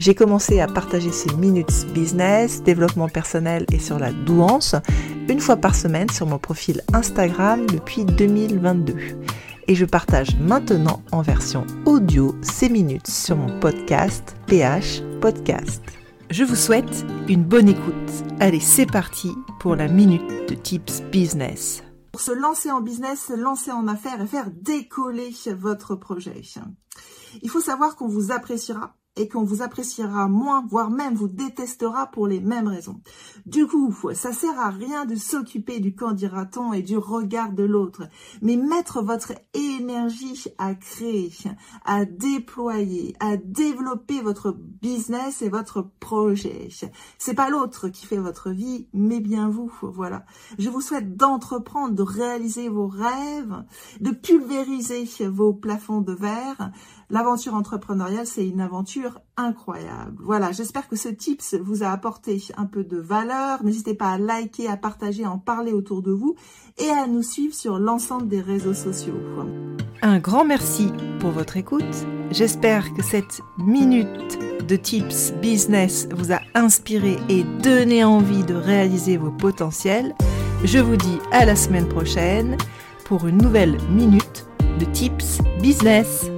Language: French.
J'ai commencé à partager ces minutes business, développement personnel et sur la douance une fois par semaine sur mon profil Instagram depuis 2022. Et je partage maintenant en version audio ces minutes sur mon podcast PH Podcast. Je vous souhaite une bonne écoute. Allez, c'est parti pour la minute de Tips Business. Pour se lancer en business, se lancer en affaires et faire décoller votre projet. Il faut savoir qu'on vous appréciera et qu'on vous appréciera moins, voire même vous détestera pour les mêmes raisons. Du coup, ça sert à rien de s'occuper du candidaton et du regard de l'autre, mais mettre votre énergie à créer, à déployer, à développer votre business et votre projet. C'est pas l'autre qui fait votre vie, mais bien vous. Voilà. Je vous souhaite d'entreprendre, de réaliser vos rêves, de pulvériser vos plafonds de verre. L'aventure entrepreneuriale, c'est une aventure incroyable. Voilà, j'espère que ce tips vous a apporté un peu de valeur. N'hésitez pas à liker, à partager, en parler autour de vous et à nous suivre sur l'ensemble des réseaux sociaux. Un grand merci pour votre écoute. J'espère que cette minute de tips business vous a inspiré et donné envie de réaliser vos potentiels. Je vous dis à la semaine prochaine pour une nouvelle minute de tips business.